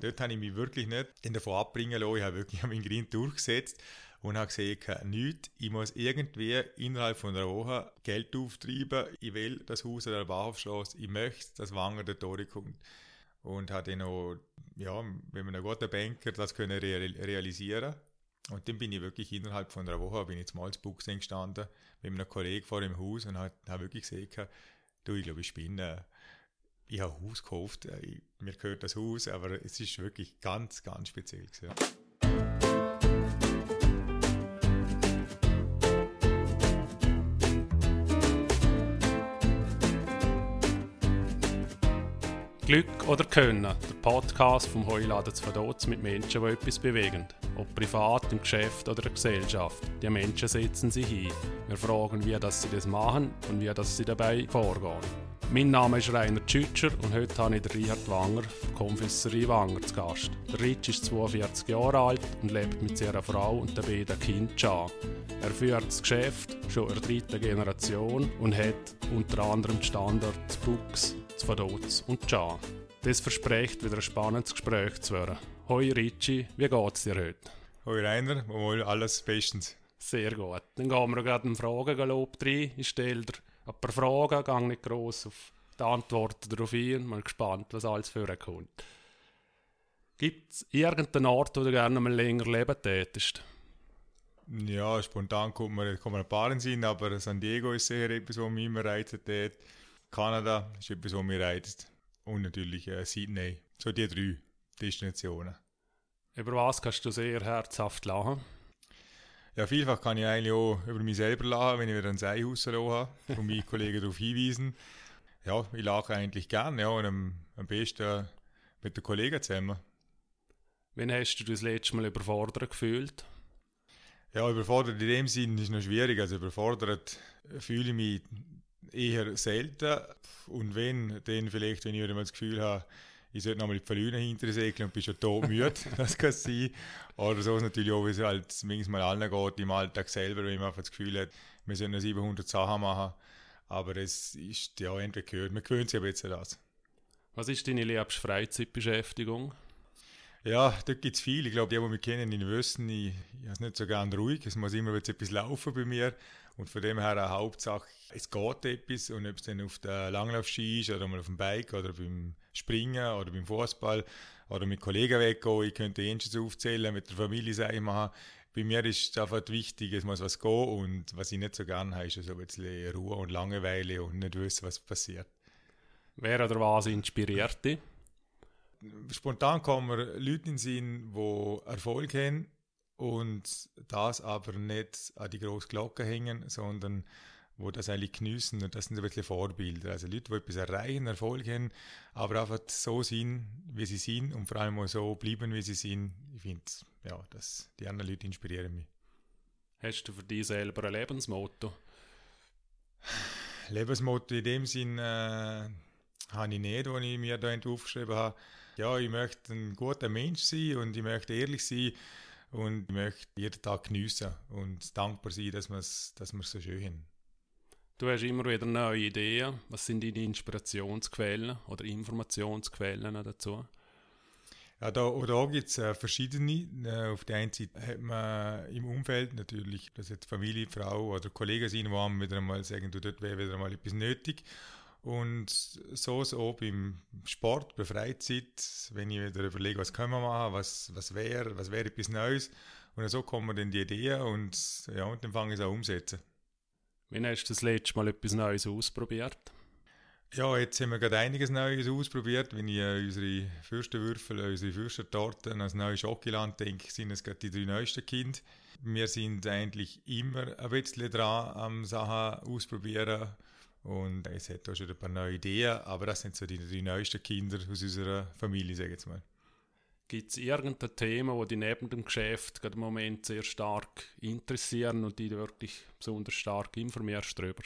Dort habe ich mich wirklich nicht davon abbringen lassen. Ich habe wirklich meinen Grind durchgesetzt und habe gesehen, nichts. Ich muss irgendwie innerhalb von einer Woche Geld auftreiben. Ich will das Haus an der Bahnhofstraße. Ich möchte, dass Wanger der Tore kommt. Und habe dann auch, ja, wenn man ein guter Banker das können real realisieren und dann bin ich wirklich innerhalb von einer Woche bin ich zum Malzbuchs gestanden mit einem Kollegen vor dem Haus und habe hab wirklich gesehen, du, ich glaube, ich spinne. Ich habe ein Haus gekauft, mir gehört das Haus, aber es ist wirklich ganz, ganz speziell. Gewesen. Glück oder Können, der Podcast vom Heuladen zu Verdotz mit Menschen, die etwas bewegen. Ob privat, im Geschäft oder in der Gesellschaft. Die Menschen setzen sich ein. Wir fragen, wie das sie das machen und wie das sie dabei vorgehen. Mein Name ist Rainer Tschütscher und heute habe ich den Richard Wanger von Konfessorie Wanger zu Gast. Der Rich ist 42 Jahre alt und lebt mit seiner Frau und den beiden Kindern. Er führt das Geschäft schon in der dritten Generation und hat unter anderem die Standort Bux Vaduz und Can. Das verspricht wieder ein spannendes Gespräch zu werden. Hoi Ricci, wie geht's dir heute? Hoi Rainer, wohl alles bestens. Sehr gut. Dann gehen wir gerade in Fragengalopp rein. Ich stelle dir ein paar Fragen, gehe nicht gross auf die Antworten darauf ein. Mal gespannt, was alles für kommt. Gibt es irgendeinen Ort, wo du gerne mal länger leben tätest? Ja, spontan kommt mir, kommt mir ein paar in Sinn, aber San Diego ist sicher etwas, was mich immer reizt. Kanada ist etwas, was mich reizt. Und natürlich äh, Sydney. So die drei Destinationen. Über was kannst du sehr herzhaft lachen? Ja, vielfach kann ich eigentlich auch über mich selber lachen, wenn ich wieder ein Seihaus habe und meine Kollegen darauf hinweisen. Ja, ich lache eigentlich gerne ja, und am, am besten mit den Kollegen zusammen. Wann hast du das letzte Mal überfordert gefühlt? Ja, überfordert in dem Sinn ist noch schwierig. Also überfordert fühle ich mich eher selten. Und wenn, dann vielleicht, wenn ich wieder mal das Gefühl habe, ich sollte nochmal die Verlüne hinter segeln und bin schon todmüde, das kann sein. Oder so ist natürlich auch, wie es halt manchmal allen geht im Alltag selber, wenn man einfach das Gefühl hat, wir sollen 700 Sachen machen. Aber es ist ja endlich gehört, man gewöhnt sich aber jetzt an das. Was ist deine liebste Freizeitbeschäftigung? Ja, dort gibt es viel. Ich glaube, die, die mich kennen, die wissen, ich, ich habe es nicht so gerne ruhig. Es muss immer etwas laufen bei mir. Und von dem her eine Hauptsache, es geht etwas und ob es dann auf der Langlaufski ist oder mal auf dem Bike oder beim Springen oder beim Fußball oder mit Kollegen weggehen, ich könnte Jensens aufzählen, mit der Familie sein machen. Bei mir ist es einfach wichtig, es muss was gehen und was ich nicht so gerne habe, ist so ein bisschen Ruhe und Langeweile und nicht wissen, was passiert. Wer oder was inspiriert dich? Spontan kommen Leute in den Sinn, die Erfolg haben und das aber nicht an die große Glocke hängen, sondern wo das eigentlich geniessen und das sind ein bisschen Vorbilder. Also Leute, die etwas erreichen, Erfolg haben, aber einfach so sind, wie sie sind und vor allem auch so bleiben, wie sie sind. Ich finde, ja, dass die anderen Leute inspirieren mich. Hast du für dich selber ein Lebensmotto? Lebensmotto in dem Sinn äh, habe ich nicht, das ich mir da aufgeschrieben habe. Ja, ich möchte ein guter Mensch sein und ich möchte ehrlich sein und ich möchte jeden Tag geniessen und dankbar sein, dass wir es dass so schön haben. Du hast immer wieder neue Ideen. Was sind deine Inspirationsquellen oder Informationsquellen dazu? Ja, da, da gibt es äh, verschiedene. Äh, auf der einen Seite hat man im Umfeld natürlich, dass jetzt Familie, Frau oder Kollegen sind, die einem wieder einmal sagen, du, dort wäre wieder mal etwas nötig. Und so so beim Sport, bei Freizeit, wenn ich wieder überlege, was können wir machen, was, was wäre was wär etwas Neues. Und so kommen dann die Ideen und, ja, und dann fange ich es auch umsetzen. Wann hast du das letzte Mal etwas Neues ausprobiert? Ja, jetzt haben wir gerade einiges Neues ausprobiert. Wenn ich an unsere Fürstenwürfel, unsere Fürstentorten, als neue Schokiland denke, sind es gerade die drei neuesten Kinder. Wir sind eigentlich immer ein bisschen dran am Sachen ausprobieren und es hat auch schon ein paar neue Ideen, aber das sind so die, die neuesten Kinder aus unserer Familie, sage ich jetzt mal. Gibt es irgendein Thema, das dich neben dem Geschäft gerade im Moment sehr stark interessieren und die wirklich besonders stark informierst darüber?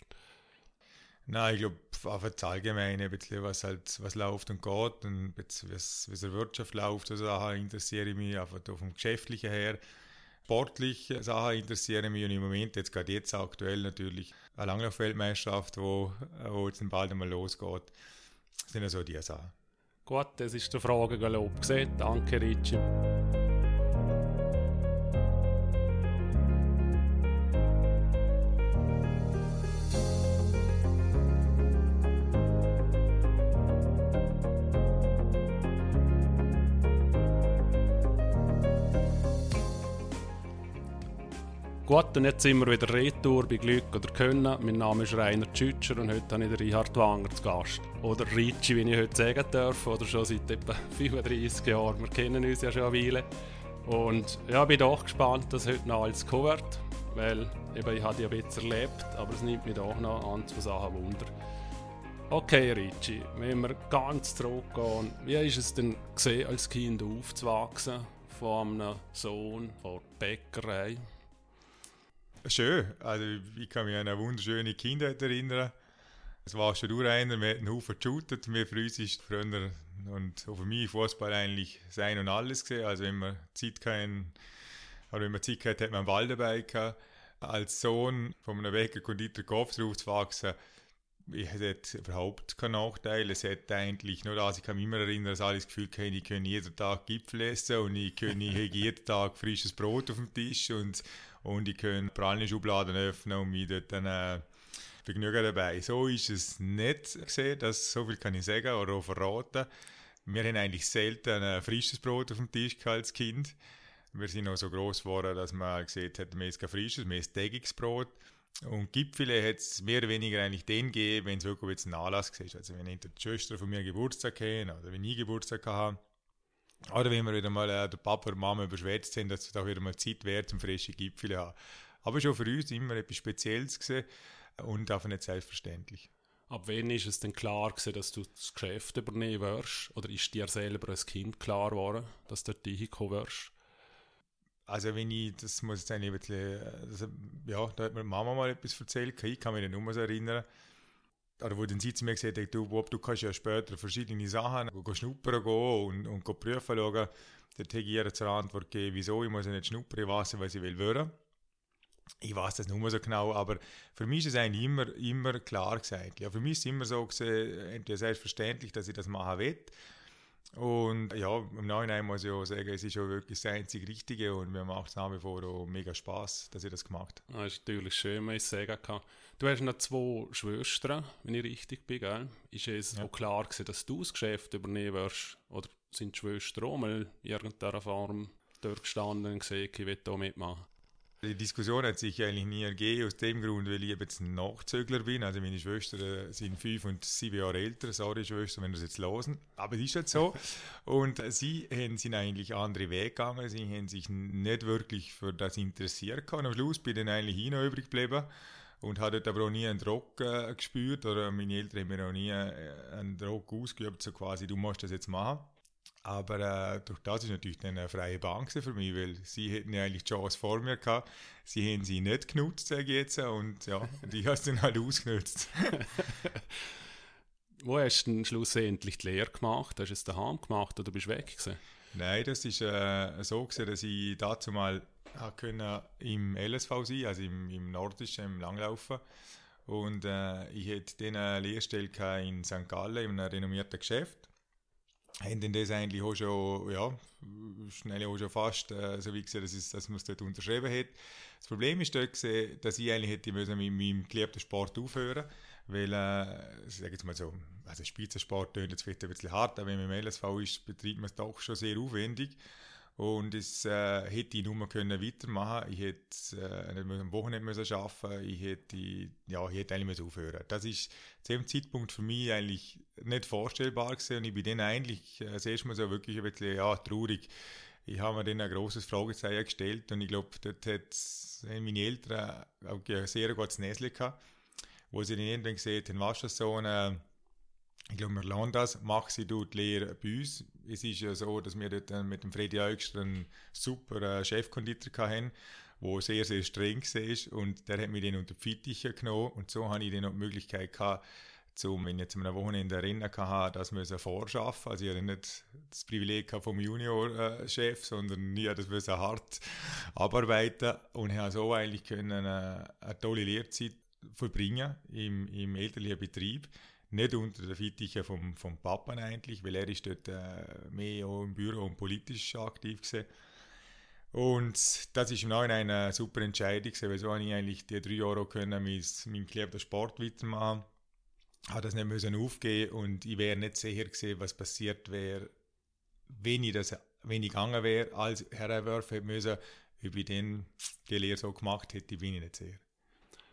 Nein, ich glaube, einfach das Allgemeine, ein bisschen, was, halt, was läuft und geht und wie es in der Wirtschaft läuft, also interessiere ich mich einfach vom Geschäftlichen her sportliche Sachen interessieren mich und im Moment, jetzt gerade jetzt aktuell natürlich, eine Langlaufweltmeisterschaft, wo, wo jetzt bald einmal losgeht, sind ja so die Sachen. Gut, das ist der Frage gelobt. Danke, Ricci. Gut, und jetzt sind wir wieder retour bei Glück oder Können. Mein Name ist Rainer Tschütscher und heute habe ich den Richard Wanger zu Gast. Oder Ricci, wie ich heute sagen darf, oder schon seit etwa 35 Jahren. Wir kennen uns ja schon eine Weile. Und ja, bin doch gespannt, dass heute noch alles kommen weil eben, ich habe bisschen erlebt, aber es nimmt mich doch noch an zwei Sachen Wunder. Okay, Ricci, wenn wir ganz zurückgehen, wie ist es denn gesehen, als Kind aufzuwachsen von einem Sohn von Bäckerei? Schön. Also ich kann mich an eine wunderschöne Kindheit erinnern. Es war schon durch einer, wir hatten einen Haufen geshootet. Wir für uns ist früher und auch für mich Fußball eigentlich sein und alles gesehen. Also wenn man Zeit kein oder wenn man Zeit hatte, hat man einen Ball dabei gehabt. Als Sohn von einem Bäcker-Konditor Kopf aufzuwachsen, ich hatte überhaupt keinen Nachteil. Es hat eigentlich nur das, ich kann mich immer erinnern, dass alle das Gefühl hatten, ich kann jeden Tag Gipfel essen und ich kann jeden Tag frisches Brot auf dem Tisch und und ich kann Schubladen öffnen und mich dort dann äh, Vergnügen dabei. So ist es nicht gesehen, das, so viel kann ich sagen oder auch verraten. Wir haben eigentlich selten ein frisches Brot auf dem Tisch als Kind. Wir sind auch so groß geworden, dass man gesehen hat, wir kein frisches, wir haben tägiges Brot. Und Gipfel hat es mehr oder weniger eigentlich den gegeben, wenn es wirklich jetzt einen Anlass war. Also wenn die Schwester von mir Geburtstag haben oder wenn ich Geburtstag habe, oder wenn wir wieder mal äh, der Papa und Mama überschwätzt sind, dass es auch wieder mal Zeit wäre, zum frischen Gipfel haben. Aber schon für uns immer etwas Spezielles gesehen und einfach nicht selbstverständlich. Ab wann ist es denn klar gewesen, dass du das Geschäft übernehmen wirst? Oder ist dir selber als Kind klar geworden, dass du dort hinkommen wirst? Also wenn ich, das muss jetzt ein bisschen, also, ja, da hat mir Mama mal etwas erzählt, ich kann mich nicht nur so erinnern, oder wo dann sie mir gesagt hat, du Bob, du kannst ja später verschiedene Sachen go schnuppern gehen und, und go prüfen schauen. Dort habe ich ihr zur Antwort gegeben, wieso, ich muss nicht schnuppern, ich weiß, was ich will hören. Ich weiß das nicht mehr so genau, aber für mich ist es eigentlich immer, immer klar gesagt. Ja, für mich ist es immer so gesehen, selbstverständlich, dass ich das machen will. Und ja, im Nachhinein muss ich auch sagen, es ist schon wirklich das einzig Richtige und mir macht es nach wie vor auch mega Spaß, dass ich das gemacht habe. Das ist natürlich schön, wenn ich sagen kann. Du hast noch zwei Schwestern, wenn ich richtig bin, gell? Ist es ja. auch klar gewesen, dass du das Geschäft übernehmen wirst? Oder sind die Schwestern auch mal in irgendeiner Form dort gestanden und gesehen, ich will hier mitmachen? Die Diskussion hat sich eigentlich nie ergeben, aus dem Grund, weil ich jetzt ein Nachzögler bin. Also meine Schwestern äh, sind fünf und sieben Jahre älter. Sorry, Schwestern, wenn ihr das jetzt losen. Aber es ist halt so. Und sie haben, sind eigentlich andere Wege gegangen. Sie haben sich nicht wirklich für das interessiert. Und am Schluss bin ich dann eigentlich hin übrig geblieben und habe dort aber auch nie einen Druck äh, gespürt. Oder meine Eltern haben mir auch nie äh, einen Druck ausgeübt, so quasi, du musst das jetzt machen. Aber äh, durch das ist natürlich dann eine freie Bahn für mich, weil sie hätten ja eigentlich die Chance vor mir gehabt. Sie haben sie nicht genutzt, sage ich jetzt. Und ja, die hast dann halt ausgenutzt. Wo hast du denn schlussendlich die Lehre gemacht? Hast du es daheim gemacht oder bist du weg gewesen? Nein, das ist äh, so gewesen, dass ich dazu mal können im LSV sein, also im, im Nordischen, im Langlaufen. Und äh, ich hatte dann eine Lehrstelle in St. Gallen, in einem renommierten Geschäft haben dann das eigentlich auch schon, ja, schnell auch schon fast äh, so wie gesehen, dass, es, dass man es dort unterschrieben hat. Das Problem ist dort gesehen, dass ich eigentlich hätte müssen mit meinem geliebten Sport aufhören weil, äh, ich sage jetzt mal so, also Spitzensport tönt jetzt vielleicht ein bisschen hart, aber wenn man im LSV ist, betreibt man es doch schon sehr aufwendig. Und es äh, hätte ich nur können weitermachen Ich hätte äh, nicht am Wochenende müssen arbeiten Ich hätte, ja, ich hätte eigentlich aufhören Das ist zu dem Zeitpunkt für mich eigentlich nicht vorstellbar gewesen. Und ich bin dann eigentlich äh, das erste Mal so wirklich ein bisschen ja, traurig. Ich habe mir dann ein großes Fragezeichen gestellt und ich glaube, dort hat meine Eltern auch ein sehr gutes Näschen gehabt, wo sie dann irgendwann gesehen haben, was das so eine ich glaube, wir lernen das. Mach sie dort Lehre bei uns. Es ist ja so, dass wir dort mit dem Freddy Eugster einen super äh, Chefkonditor hatten, der sehr, sehr streng war. Und der hat mich dann unter die Fittiche genommen. Und so habe ich dann noch die Möglichkeit gehabt, zum, wenn ich jetzt einem Wochenende erinnern kann, dass wir es vorschaffen. Also ich hatte nicht das Privileg vom Junior-Chef, sondern ich das hart abarbeiten und habe so eigentlich können, eine, äh, eine tolle Lehrzeit verbringen im, im elterlichen Betrieb nicht unter der Fittiche vom, vom Papa eigentlich, weil er ist dort äh, mehr auch im Büro und politisch aktiv gewesen. Und das ist im Nachhinein eine super Entscheidung, weil so habe ich eigentlich die drei Jahre können mit meinem geliebten Sport weitermachen. Habe das nicht müssen aufgeben und ich wäre nicht sicher gewesen, was passiert wäre, wenn ich das, wenn ich gegangen wäre, als Herrenwerfer hätte müssen, ob ich den, die Lehre so gemacht hätte, bin ich nicht sicher.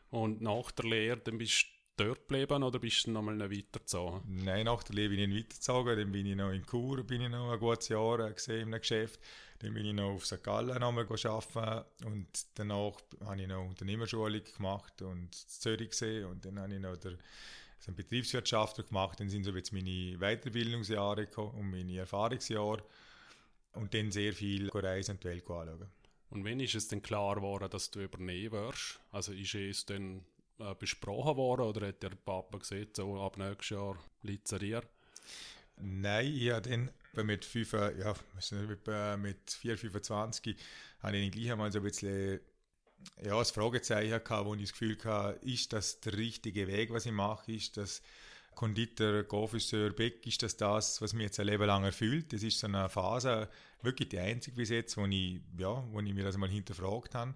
Und nach der Lehre, dann bist du dort geblieben oder bist du nochmal weitergezogen? Nein, nach der Lehre bin ich nicht weitergezogen, dann bin ich noch in Chur, bin ich noch ein gutes Jahr gesehen in einem Geschäft. Dann bin ich noch auf St. Gallen nochmal arbeiten und danach habe ich noch Unternehmerschulung gemacht und Zürich gesehen und dann habe ich noch der, so einen Betriebswirtschaftler gemacht. Dann sind so jetzt meine Weiterbildungsjahre gekommen und meine Erfahrungsjahre und dann sehr viel reisen und die Welt anschauen. Und wenn ist es denn klar geworden, dass du übernehmen wirst? Also ist es dann äh, besprochen worden oder hat der Papa gesagt, so ab nächstes Jahr dir? Nein, ich habe dann mit, 5, ja, mit 4, 25 habe ich gleich einmal so ein bisschen ja, das Fragezeichen gehabt, wo ich das Gefühl hatte, ist das der richtige Weg, was ich mache? Ist das Konditor, Confiseur, Beck, ist das das, was mich jetzt ein Leben lang erfüllt? Das ist so eine Phase, wirklich die einzige bis jetzt, wo ich, ja, wo ich mir das mal hinterfragt habe.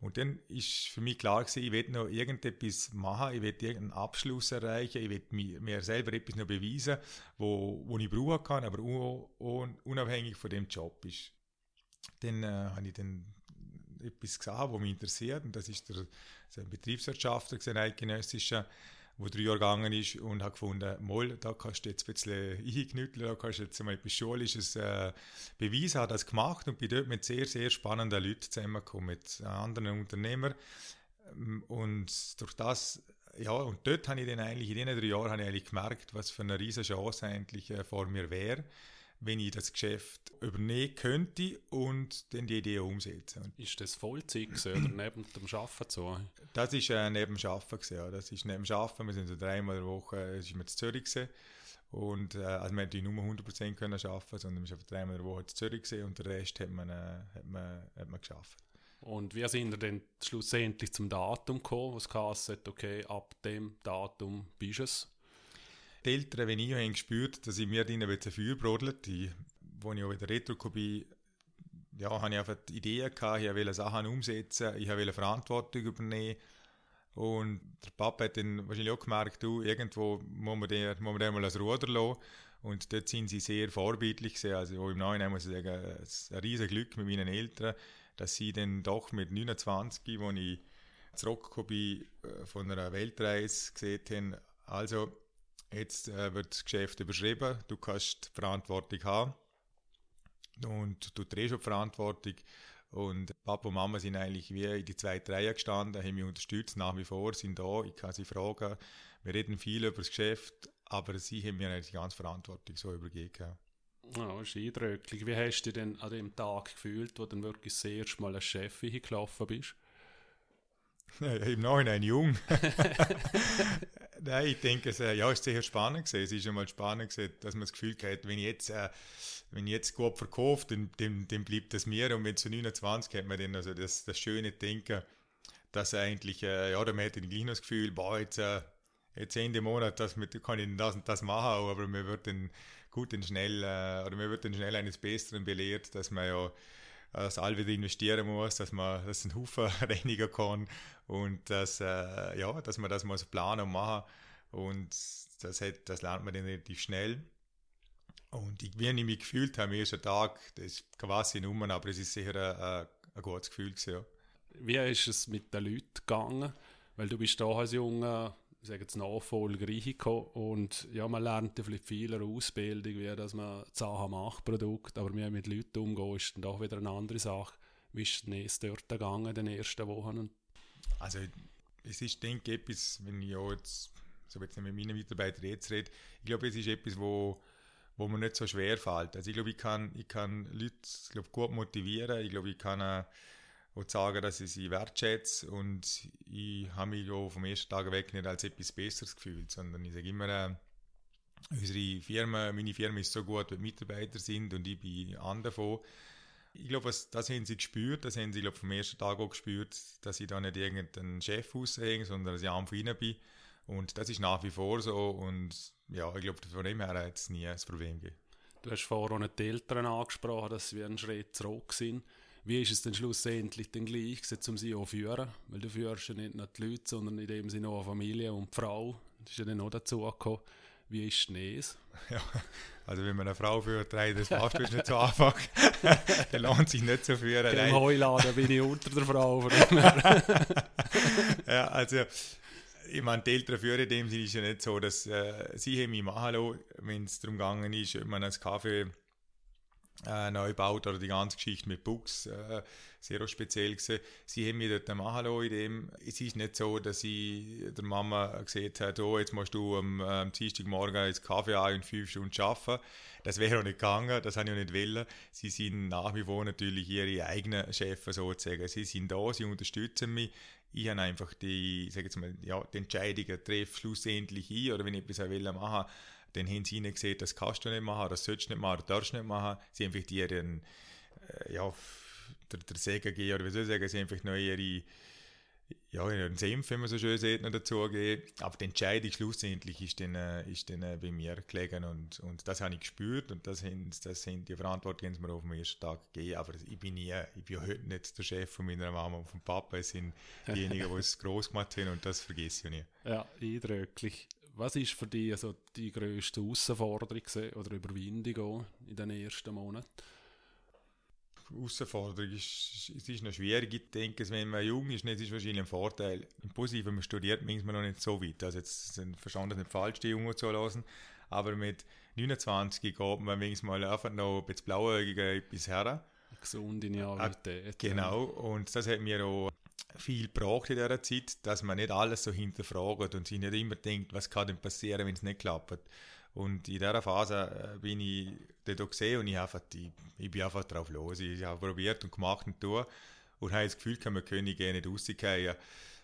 Und dann ist für mich klar gewesen, ich will noch irgendetwas machen, ich will irgendeinen Abschluss erreichen, ich will mir, mir selber etwas noch beweisen, wo, wo ich brauchen kann, aber un, unabhängig von dem Job ist. Dann äh, habe ich dann etwas gesehen, was mich interessiert, und das ist der, der Betriebswirtschaftler, ein eidgenössischer, wo drei Jahre gegangen ist und habe gefunden, mal, da kannst du jetzt ein bisschen einknütteln, da kannst du jetzt mal etwas Schulisches äh, beweisen, habe das gemacht und bin dort mit sehr, sehr spannenden Leuten zusammengekommen, mit anderen Unternehmern. Ähm, und durch das ja, und dort habe ich dann eigentlich, in diesen drei Jahren habe ich eigentlich gemerkt, was für eine riesige Chance eigentlich äh, vor mir wäre wenn ich das Geschäft übernehmen könnte und dann die Idee umsetzen. Ist das Vollzeit oder neben dem Arbeiten so? Das ist äh, neben dem Arbeiten gewesen, ja. Das ist neben dem Arbeiten. Wir sind so dreimal in der Woche, es ist mit Zürich gewesen. Und, äh, also man hätte nur 100% können arbeiten, sondern wir sind dreimal in der Woche in Zürich gewesen und den Rest hat man, äh, hat man, hat man geschafft. Und wie sind wir denn schlussendlich zum Datum gekommen, was geheißen okay, ab dem Datum bist es? Die Eltern, wenn ich habe gespürt, dass ich mir drinnen ein Feuer brodelt, die, wo ich auch wieder retro bin, ja, habe ich einfach die Idee gehabt, ich wollte Sachen umsetzen, ich wollte Verantwortung übernehmen. Und der Papa hat dann wahrscheinlich auch gemerkt, du, irgendwo muss man den, muss man den mal das Ruder lassen. Und dort sind sie sehr vorbildlich gewesen. Also im Nachhinein muss ich sagen, ein riesiges Glück mit meinen Eltern, dass sie dann doch mit 29, als ich zurückgekommen bin, äh, von einer Weltreise gesehen haben, also Jetzt äh, wird das Geschäft überschrieben, du kannst die Verantwortung haben und du trägst auch die Verantwortung. Und Papa und Mama sind eigentlich wie in die zweite Reihe gestanden, haben mich unterstützt, nach wie vor, sind da, ich kann sie fragen. Wir reden viel über das Geschäft, aber sie haben mir die ganze Verantwortung so übergeben. Ja, das ist eindrücklich. Wie hast du dich denn an dem Tag gefühlt, wo du dann wirklich das erste Mal als Chef gelaufen bist? Im Nachhinein jung. Nein, ich denke, es äh, ja, ist sehr spannend gewesen. Es ist einmal spannend gewesen, dass man das Gefühl hat, wenn ich jetzt, äh, wenn ich jetzt gut verkaufe, dann, dann, dann bleibt das mir. Und wenn zu 29 hat man dann also das, das schöne Denken, dass eigentlich, äh, ja, dann hat man gleich noch das Gefühl, boah, jetzt, äh, jetzt Ende Monat, das mit, kann ich das und das machen, aber man wird dann gut und schnell, äh, oder man wird dann schnell eines Besseren belehrt, dass man ja dass all wieder investieren muss, dass man das einen Haufen reinigen kann und dass, äh, ja, dass man das mal so planen und machen und das, hat, das lernt man dann relativ schnell. Und ich, wie ich mich gefühlt habe am ersten Tag, das ist quasi Nummer, aber es ist sicher ein, ein, gutes Gefühl gewesen, ja. Wie ist es mit den Leuten gegangen? Weil du bist da als junger sage jetzt Nachfolger und ja, man lernt ja vielleicht viel Ausbildung, wie dass man Sachen macht, Produkt, aber wie mit Leuten umgehen, ist dann doch wieder eine andere Sache. Wie ist es dort gegangen in den ersten Wochen? Also es ist, denke ich, etwas, wenn ich jetzt, so jetzt mit meinen Mitarbeitern jetzt rede, ich glaube, es ist etwas, wo, wo mir nicht so schwer fällt. Also ich glaube, ich kann, ich kann Leute ich glaube, gut motivieren, ich glaube, ich kann äh, und sagen, dass ich sie wertschätze und ich habe mich auch vom ersten Tag weg nicht als etwas Besseres gefühlt, sondern ich sage immer, äh, unsere Firma, meine Firma ist so gut, wie Mitarbeiter sind und ich bin an davon. Ich glaube, das, das haben sie gespürt, das haben sie glaube vom ersten Tag auch gespürt, dass ich da nicht irgendein Chef aushänge, sondern dass ich einfach rein bin Und das ist nach wie vor so und ja, ich glaube, von dem her hat es nie ein Problem gegeben. Du hast vorhin auch die Eltern angesprochen, dass sie einen Schritt zurück sind. Wie ist es denn schlussendlich denn gleich, um sie auch führen? Weil du führst ja nicht nur die Leute, sondern in dem Sinne auch eine Familie und die Frau. Das ist ja dann auch dazu gekommen. Wie ist es? Ja, also wenn man eine Frau führt, das machst du nicht so einfach. der lohnt sich nicht so führen. Im Heuladen bin ich unter der Frau. ja, also ich meine, die Eltern führen in dem Sinne ist ja nicht so, dass äh, sie haben mich machen lassen, wenn es darum gegangen ist, ob man einen Kaffee äh, neu baut oder die ganze Geschichte mit Books äh, sehr speziell gewesen. Sie haben mich dort machen lassen in dem. Es ist nicht so, dass ich der Mama gesagt habe, oh, jetzt musst du am, am Dienstagmorgen ins Kaffee ein und fünf Stunden arbeiten. Das wäre auch nicht gegangen, das habe ich auch nicht wollen. Sie sind nach wie vor natürlich ihre eigenen Chefs sozusagen. Sie sind da, sie unterstützen mich ich habe einfach die, sag jetzt mal, ja, die Entscheidungen treffe schlussendlich ein, oder wenn ich etwas will machen dann haben sie gesehen, das kannst du nicht machen, das sollst du nicht machen, das darfst du nicht machen. Sie haben einfach ihren, äh, ja, der, der Segen gegeben, oder wie soll ich sagen, sie haben einfach noch ihre, ja, einen Senf, wenn man so schön sieht, noch dazugegeben. Aber die Entscheidung schlussendlich ist dann, äh, ist dann äh, bei mir gelegen und, und das habe ich gespürt und das haben, das sind die Verantwortung, die mir auf dem ersten Tag gegeben. Aber ich bin, nie, ich bin heute nicht der Chef von meiner Mama und vom Papa, es sind diejenigen, die es groß gemacht haben und das vergesse ich nie. Ja, eindrücklich. Was ist für dich also die grösste Herausforderung oder Überwindung in den ersten Monaten? Herausforderung ist, es ist noch schwierig. Ich denke, wenn man jung ist, ist es wahrscheinlich ein Vorteil. Im Positiven, man studiert manchmal noch nicht so weit. Also jetzt sind verstanden nicht falsch, die Jungen zu lassen. Aber mit 29 geht man manchmal einfach noch ein bisschen blauäugiger etwas her. Gesunde Naivität. Genau, und das hat mir auch viel gebraucht in dieser Zeit, dass man nicht alles so hinterfragt und sich nicht immer denkt, was kann denn passieren, wenn es nicht klappt. Und in dieser Phase äh, bin ich dort gesehen und ich, einfach die, ich bin einfach drauf los. Ich habe probiert und gemacht und tun und habe das Gefühl, man könne nicht rausgehen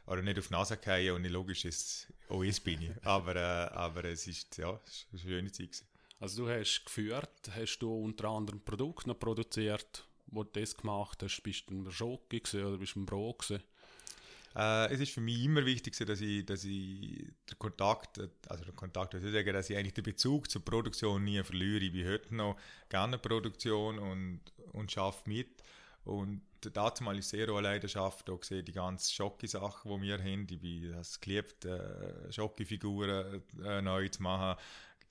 oder nicht auf die Nase fallen und logisch ist OS bin ich. Aber, äh, aber es ist ja, es ist eine schöne Zeit. Gewesen. Also du hast geführt, hast du unter anderem Produkte noch produziert, wo du das gemacht hast, bist du ein Schoki oder bist du ein Brot gewesen? Äh, es ist für mich immer wichtig, dass ich, dass ich den Kontakt, also den Kontakt, also sagen, dass ich eigentlich den Bezug zur Produktion nie verliere. Ich bin heute noch gerne Produktion und, und schaffe mit. Und dazu mal ist sehr eine Leidenschaft, auch gesehen die ganzen Schocki-Sachen, die wir haben. Ich bin es geliebt, äh, Schocki-Figuren äh, neu zu machen.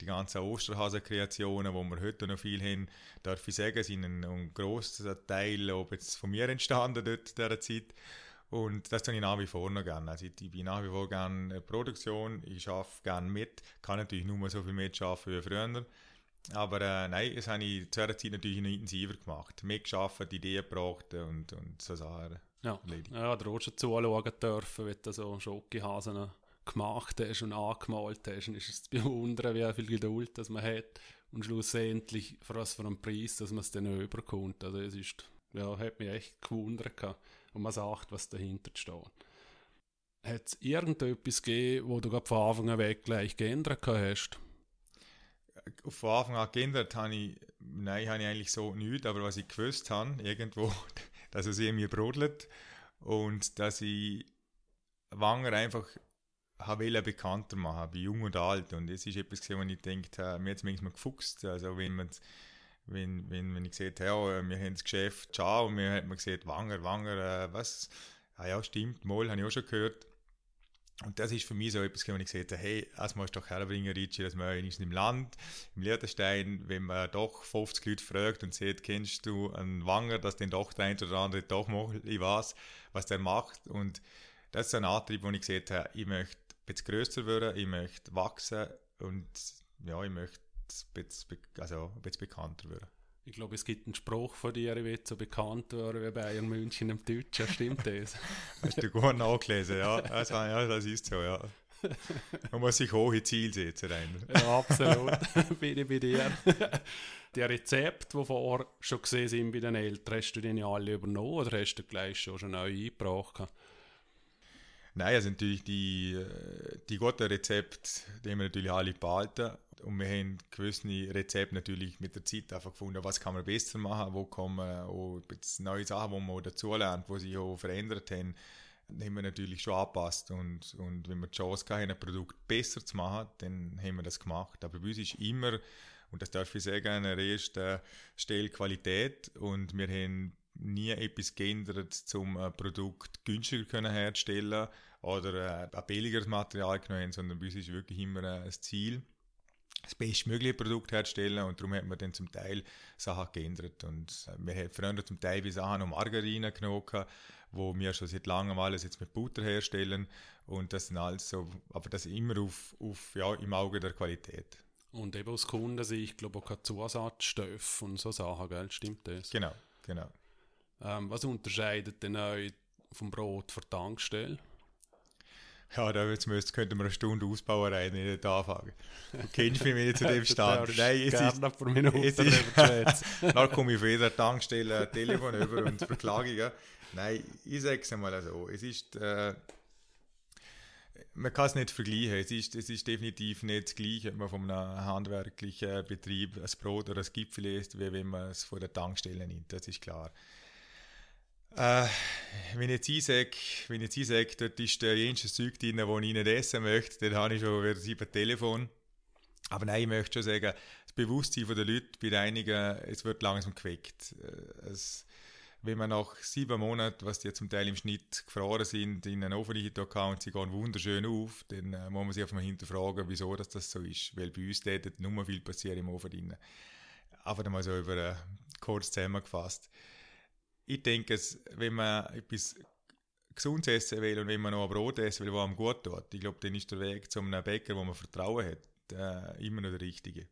Die ganzen Osterhasen-Kreationen, die wir heute noch viel haben, darf ich sagen, sind ein, ein grosser Teil ob jetzt von mir entstanden dort dieser Zeit. Und das tue ich nach wie vor noch gerne. Also ich, ich bin nach wie vor gerne Produktion, ich arbeite gerne mit, kann natürlich nur so viel mitarbeiten wie früher. Aber äh, nein, das habe ich zu dieser Zeit natürlich noch intensiver gemacht. Mitgearbeitet, Ideen gebracht und, und so Sachen. Ja, ja da auch schon zuschauen dürfen, wie du so Schokihasen gemacht hast und angemalt hast. Und ist es zu bewundern, wie viel Geduld das man hat und schlussendlich für was für einen Preis, dass man es dann überkommt. Also es ist, ja, hat mich echt gewundert gehabt und man sagt, was dahinter steht. Hat es irgendetwas gegeben, wo du von Anfang an weg gleich geändert hast? Von Anfang an geändert habe ich, nein, habe ich eigentlich so nichts, aber was ich gewusst habe, irgendwo, dass es in mir brodelt und dass ich Wanger einfach habe bekannter machen, bei jung und alt. Und das ist etwas, wo ich denke, mir hat es manchmal gefuchst. Also wenn man wenn, wenn, wenn ich habe, ja, wir haben das Geschäft, ciao, und mir hat man gesagt, Wanger, Wanger, äh, was? Ah ja, stimmt, mal, habe ich auch schon gehört. Und das ist für mich so etwas, wo ich gesagt habe, hey, das musst du doch herbringen, Ricci, dass man ist im Land, im Liechtenstein, wenn man doch 50 Leute fragt und sagt, kennst du einen Wanger, dass den doch der eine oder andere doch mal, ich weiß, was der macht. Und das ist ein Antrieb, wo ich gesagt habe, ich möchte bisschen grösser werden, ich möchte wachsen und ja, ich möchte bisschen, also ein bisschen bekannter werden. Ich glaube, es gibt einen Spruch von dir, ich will so bekannt werden wie Bayern München im Deutschen. Stimmt das? Hast du gut nachgelesen, ja. Das, ja, das ist so, ja. Man muss sich hohe Ziele setzen. Ja, absolut. Bin ich bei dir. Die Rezepte, die vorher schon gesehen sind bei den Eltern, hast du die alle übernommen oder hast du gleich schon, schon neu eingebracht? Nein, also natürlich die, äh, die guten Rezepte, die haben wir natürlich alle behalten. Und wir haben gewisse Rezepte natürlich mit der Zeit einfach gefunden, was kann man besser machen, wo kommen auch neue Sachen, die man dazulernt, die sich auch verändert haben. haben wir natürlich schon angepasst und, und wenn wir die Chance hatten, ein Produkt besser zu machen, dann haben wir das gemacht. Aber bei uns ist immer, und das darf ich sagen, an der ersten Stelle Qualität und wir haben nie etwas geändert, um ein Produkt günstiger herzustellen oder ein billigeres Material genommen, sondern bei uns ist wirklich immer ein Ziel, das bestmögliche Produkt herzustellen und darum hat man dann zum Teil Sachen geändert und wir haben früher zum Teil wie Sachen um Margarine genommen, wo wir schon seit langem alles jetzt mit Butter herstellen und das sind alles so, aber das immer auf, auf ja, im Auge der Qualität. Und eben aus Kundensicht, glaube ich, kein Zusatzstoff und so Sachen, gell? Stimmt das? Genau, genau. Ähm, was unterscheidet denn euch vom Brot für Tankstelle? Ja, da jetzt müsst, könnten wir eine Stunde Ausbauer rein nicht anfangen. Du kennst mich nicht zu dem Stand. Nein, es ist, vor Minuten es ist, dann komme ich von jeder Tankstelle ein Telefon über und verklage ich. Nein, ich sage es einmal so. Es ist, äh, man kann es nicht vergleichen. Es ist, es ist definitiv nicht das Gleiche, wenn man von einem handwerklichen Betrieb ein Brot oder ein Gipfel isst, wie wenn man es von der Tankstelle nimmt. Das ist klar. Äh, wenn ich jetzt sage, wenn ich jetzt sage, dort ist der jenste Zeug drin, das ich nicht essen möchte, dann habe ich schon wieder sieben Telefon. Aber nein, ich möchte schon sagen, das Bewusstsein der Leute bei einigen, es wird langsam geweckt. Äh, es, wenn man nach sieben Monaten, was die zum Teil im Schnitt gefroren sind, in einen Ofen und sie gehen wunderschön auf, dann äh, muss man sich einfach mal hinterfragen, wieso das so ist. Weil bei uns dort nur viel passiert im Ofen drin. Aber mal so über äh, kurz zusammengefasst ich denke, wenn man etwas gesund essen will und wenn man noch ein Brot essen will, das einem gut tut, ich glaube, dann ist der Weg zu einem Bäcker, wo man Vertrauen hat, äh, immer noch der richtige.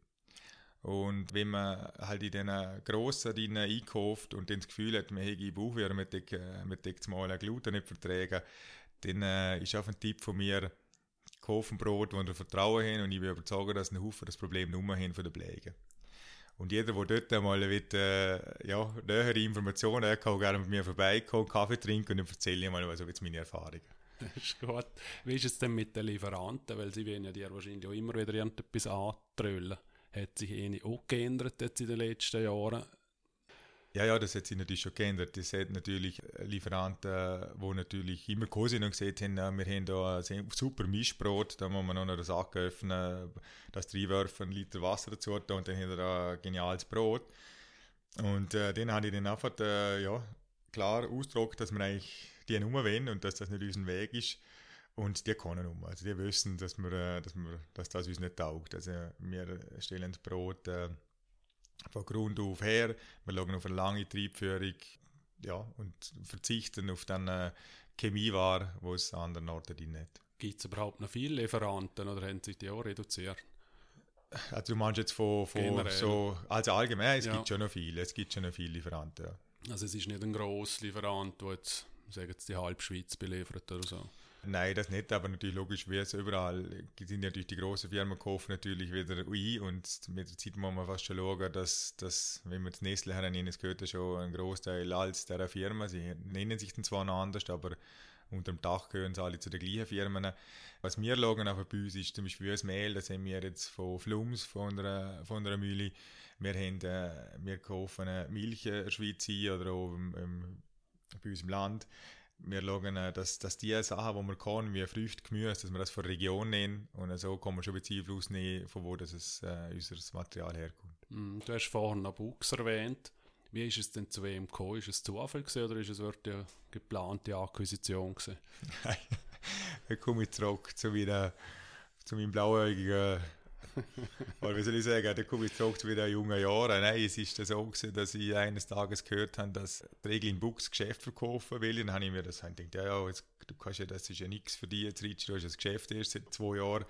Und wenn man halt in diesen grossen Rinnen einkauft und dann das Gefühl hat, man hätte Bauchweh, man deckt mal ein Gluten nicht verträgen, dann äh, ist auch ein Tipp von mir, kaufen Brot, wo wir Vertrauen haben und ich bin überzeugt, dass ein Haufen das Problem nur haben von den Pflege. Und jeder, der dort einmal will, äh, ja, nähere Informationen hat, kann gerne mit mir vorbeikommen, Kaffee trinken und dann erzähle ich mal, was jetzt meine Erfahrungen. ist gut. Wie ist es denn mit den Lieferanten? Weil sie werden ja dir wahrscheinlich auch immer wieder etwas antröllen. Hat sich eh auch geändert jetzt in den letzten Jahren? Ja, ja, das hat sich natürlich schon geändert. Das hat natürlich Lieferanten, die natürlich immer gesehen und gesagt haben, wir haben da ein super Mischbrot, da muss man noch eine Sack öffnen, das reinwerfen, einen Liter Wasser dazu und dann haben wir da ein geniales Brot. Und äh, den habe ich dann einfach äh, ja, klar ausgedruckt, dass wir eigentlich die Nummer wollen und dass das nicht unser Weg ist. Und die können um. Also die wissen, dass, wir, äh, dass, wir, dass das uns nicht taugt. Also wir stellen das Brot äh, von Grund auf her. Wir schauen auf eine lange Triebführung ja, und verzichten auf dann äh, Chemieware, wo es an anderen Orten drin hat. Gibt es überhaupt noch viele Lieferanten oder haben sich die auch reduziert? Also du meinst jetzt von, von so, also allgemein, es ja. gibt schon noch viele, es gibt schon noch viele Lieferanten, ja. Also es ist nicht ein grosser Lieferant, der jetzt, sagen jetzt die halbe Schweiz beliefert oder so? Nein, das nicht, aber natürlich logisch, wie es überall. Sind natürlich die großen Firmen kaufen natürlich wieder ein und mit der Zeit muss man fast schon schauen, dass, dass wenn wir das Nestle haben, es gehört ja schon ein Großteil als der Firma, sie nennen sich dann zwar noch anders, aber unter dem Dach gehören sie alle zu den gleichen Firmen. Was wir schauen aber bei uns ist zum Beispiel das Mehl, das haben wir jetzt von Flums, von einer, von Mühle, wir, haben, äh, wir kaufen Milch in der Schweiz ein oder auch im, im, bei uns im Land wir schauen, äh, dass, dass die Sachen, die wir können, wie Früchte, Gemüse, dass wir das von der Region nehmen und so kann man schon ein bisschen Einfluss nehmen, von wo das es, äh, unser Material herkommt. Mm, du hast vorhin noch Buchs erwähnt. Wie ist es denn zu wem gekommen? Ist es Zufall gewesen, oder ist es wirklich eine geplante Akquisition gewesen? Nein, dann komme ich zurück zu, meiner, zu meinem blauäugigen Weil, wie soll ich sagen, da komme ich zurück zu wieder jungen Jahren. Nein, es ist so gewesen, dass ich eines Tages gehört habe, dass Regel in Bux Geschäft verkaufen will. Dann habe ich mir das gedacht, ja, ja, jetzt, du kannst ja, das ist ja nichts für dich, jetzt Rich, du hast das Geschäft erst seit zwei Jahren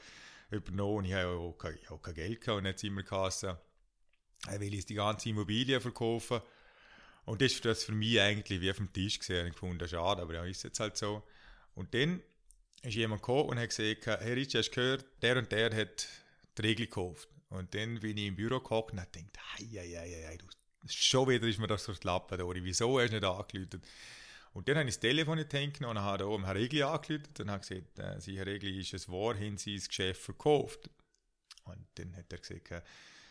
übernommen ich habe ja auch kein, auch kein Geld gehabt und jetzt immer Kasse. Er will jetzt die ganze Immobilie verkaufen. Und das war das für mich eigentlich wie auf dem Tisch gesehen. Ich gefunden, schade, aber ja, ist jetzt halt so. Und dann ist jemand gekommen und hat gesagt, Herr Rich, hast du gehört, der und der hat Regel gekauft. Und dann bin ich im Büro gehockt und habe gedacht, hei, schon wieder ist mir das so die Lappen da. Wieso hast du nicht angeläutet? Und dann habe ich das Telefon in die und habe da Herr Regli angeläutet und habe gesagt, äh, Sie, Herr Regli, ist es wahr, haben Sie das Geschäft verkauft? Und dann hat er gesagt, äh,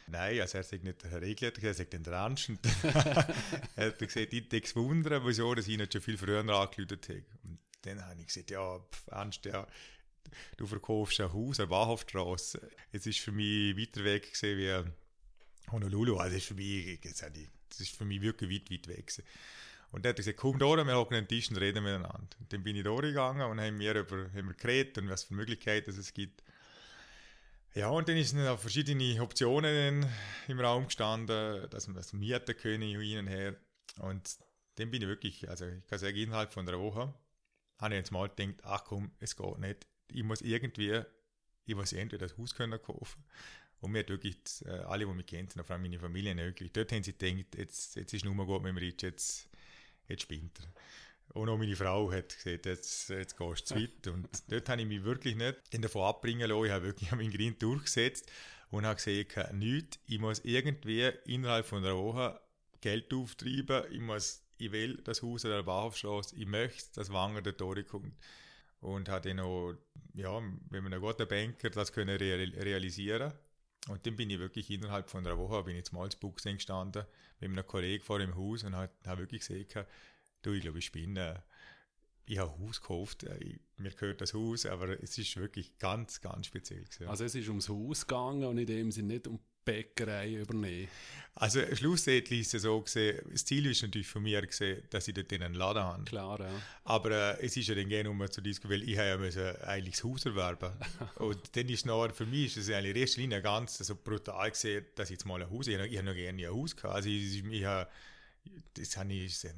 Nein, also er sagt nicht Herr Regli, er sagt den Ernst. er hat gesagt, ich denke wundern, wieso dass ich nicht schon viel früher angeläutet habe. Und dann habe ich gesagt, ja, pff, Ernst, ja, du verkaufst ein Haus an Bahnhofstrasse. Es ist für mich weiter weg gewesen wie Honolulu. Also, ist für mich, das ist für mich wirklich weit, weit weg gewesen. Und dann hat er gesagt, komm da, wir hocken an den Tisch und reden miteinander. Und dann bin ich da gegangen und haben wir über, haben wir geredet und was für Möglichkeiten es gibt. Ja, und dann sind noch verschiedene Optionen im Raum gestanden, dass man das mieten können, hin und her. Und dann bin ich wirklich, also ich kann sagen, innerhalb von einer Woche habe ich jetzt mal gedacht, ach komm, es geht nicht. Ich muss irgendwie, ich muss irgendwie das Haus können kaufen. Und mir hat wirklich, äh, alle, die mich kennen, vor allem meine Familie, wirklich, dort haben sie gedacht, jetzt, jetzt ist es nur mal gut mit dem Rich, jetzt, jetzt spinnt er. Und auch meine Frau hat gesagt, jetzt, jetzt gehst du zu weit. Und dort habe ich mich wirklich nicht davon abbringen lassen. Ich habe wirklich meinen Grind durchgesetzt und habe gesagt, nichts, ich muss irgendwie innerhalb von einer Woche Geld auftreiben, ich muss, ich will das Haus an der Bahnhofstrasse, ich möchte, dass Wanger der Tore kommt. Und habe dann auch, ja, wenn man ein guter Banker das können real, realisieren und dann bin ich wirklich innerhalb von einer Woche, bin ich zum Malzbuchsen gestanden, mit einem Kollegen vor dem Haus und habe hab wirklich gesagt, du, ich glaube, ich bin, äh, ich habe Haus gekauft, äh, ich, mir gehört das Haus, aber es ist wirklich ganz, ganz speziell. Gewesen. Also es ist ums Haus gegangen und in dem Sinne nicht um Bäckerei übernehmen? Also schlussendlich ist es so gesehen, das Ziel ist natürlich von mir gesehen, dass ich dort einen Laden habe. Klar, ja. Aber äh, es ist ja dann gerne um zu diskutieren, weil ich habe ja müssen eigentlich das Haus erwerben. und dann ist noch, für mich ist es eigentlich in erster Linie ganz so brutal gesehen, dass ich jetzt mal ein Haus, ich habe, ich habe noch gerne ein Haus gehabt. Also ich, ich, habe, das habe ich, ich